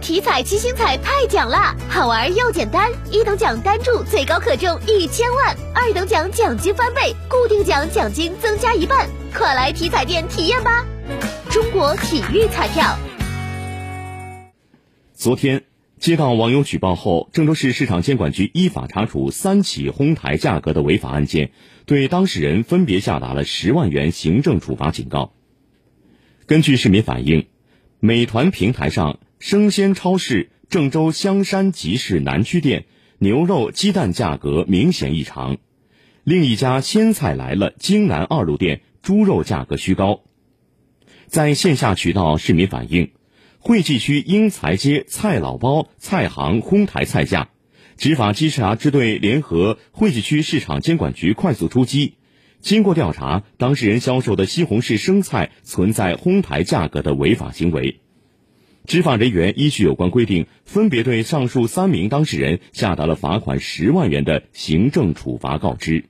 体彩七星彩太奖啦，好玩又简单，一等奖单注最高可中一千万，二等奖奖金翻倍，固定奖奖金增加一半，快来体彩店体验吧！中国体育彩票。昨天接到网友举报后，郑州市市场监管局依法查处三起哄抬价格的违法案件，对当事人分别下达了十万元行政处罚警告。根据市民反映，美团平台上生鲜超市郑州香山集市南区店牛肉、鸡蛋价格明显异常，另一家鲜菜来了京南二路店猪肉价格虚高。在线下渠道，市民反映。惠济区英才街菜老包菜行哄抬菜价，执法稽查支队联合惠济区市场监管局快速出击。经过调查，当事人销售的西红柿生菜存在哄抬价格的违法行为。执法人员依据有关规定，分别对上述三名当事人下达了罚款十万元的行政处罚告知。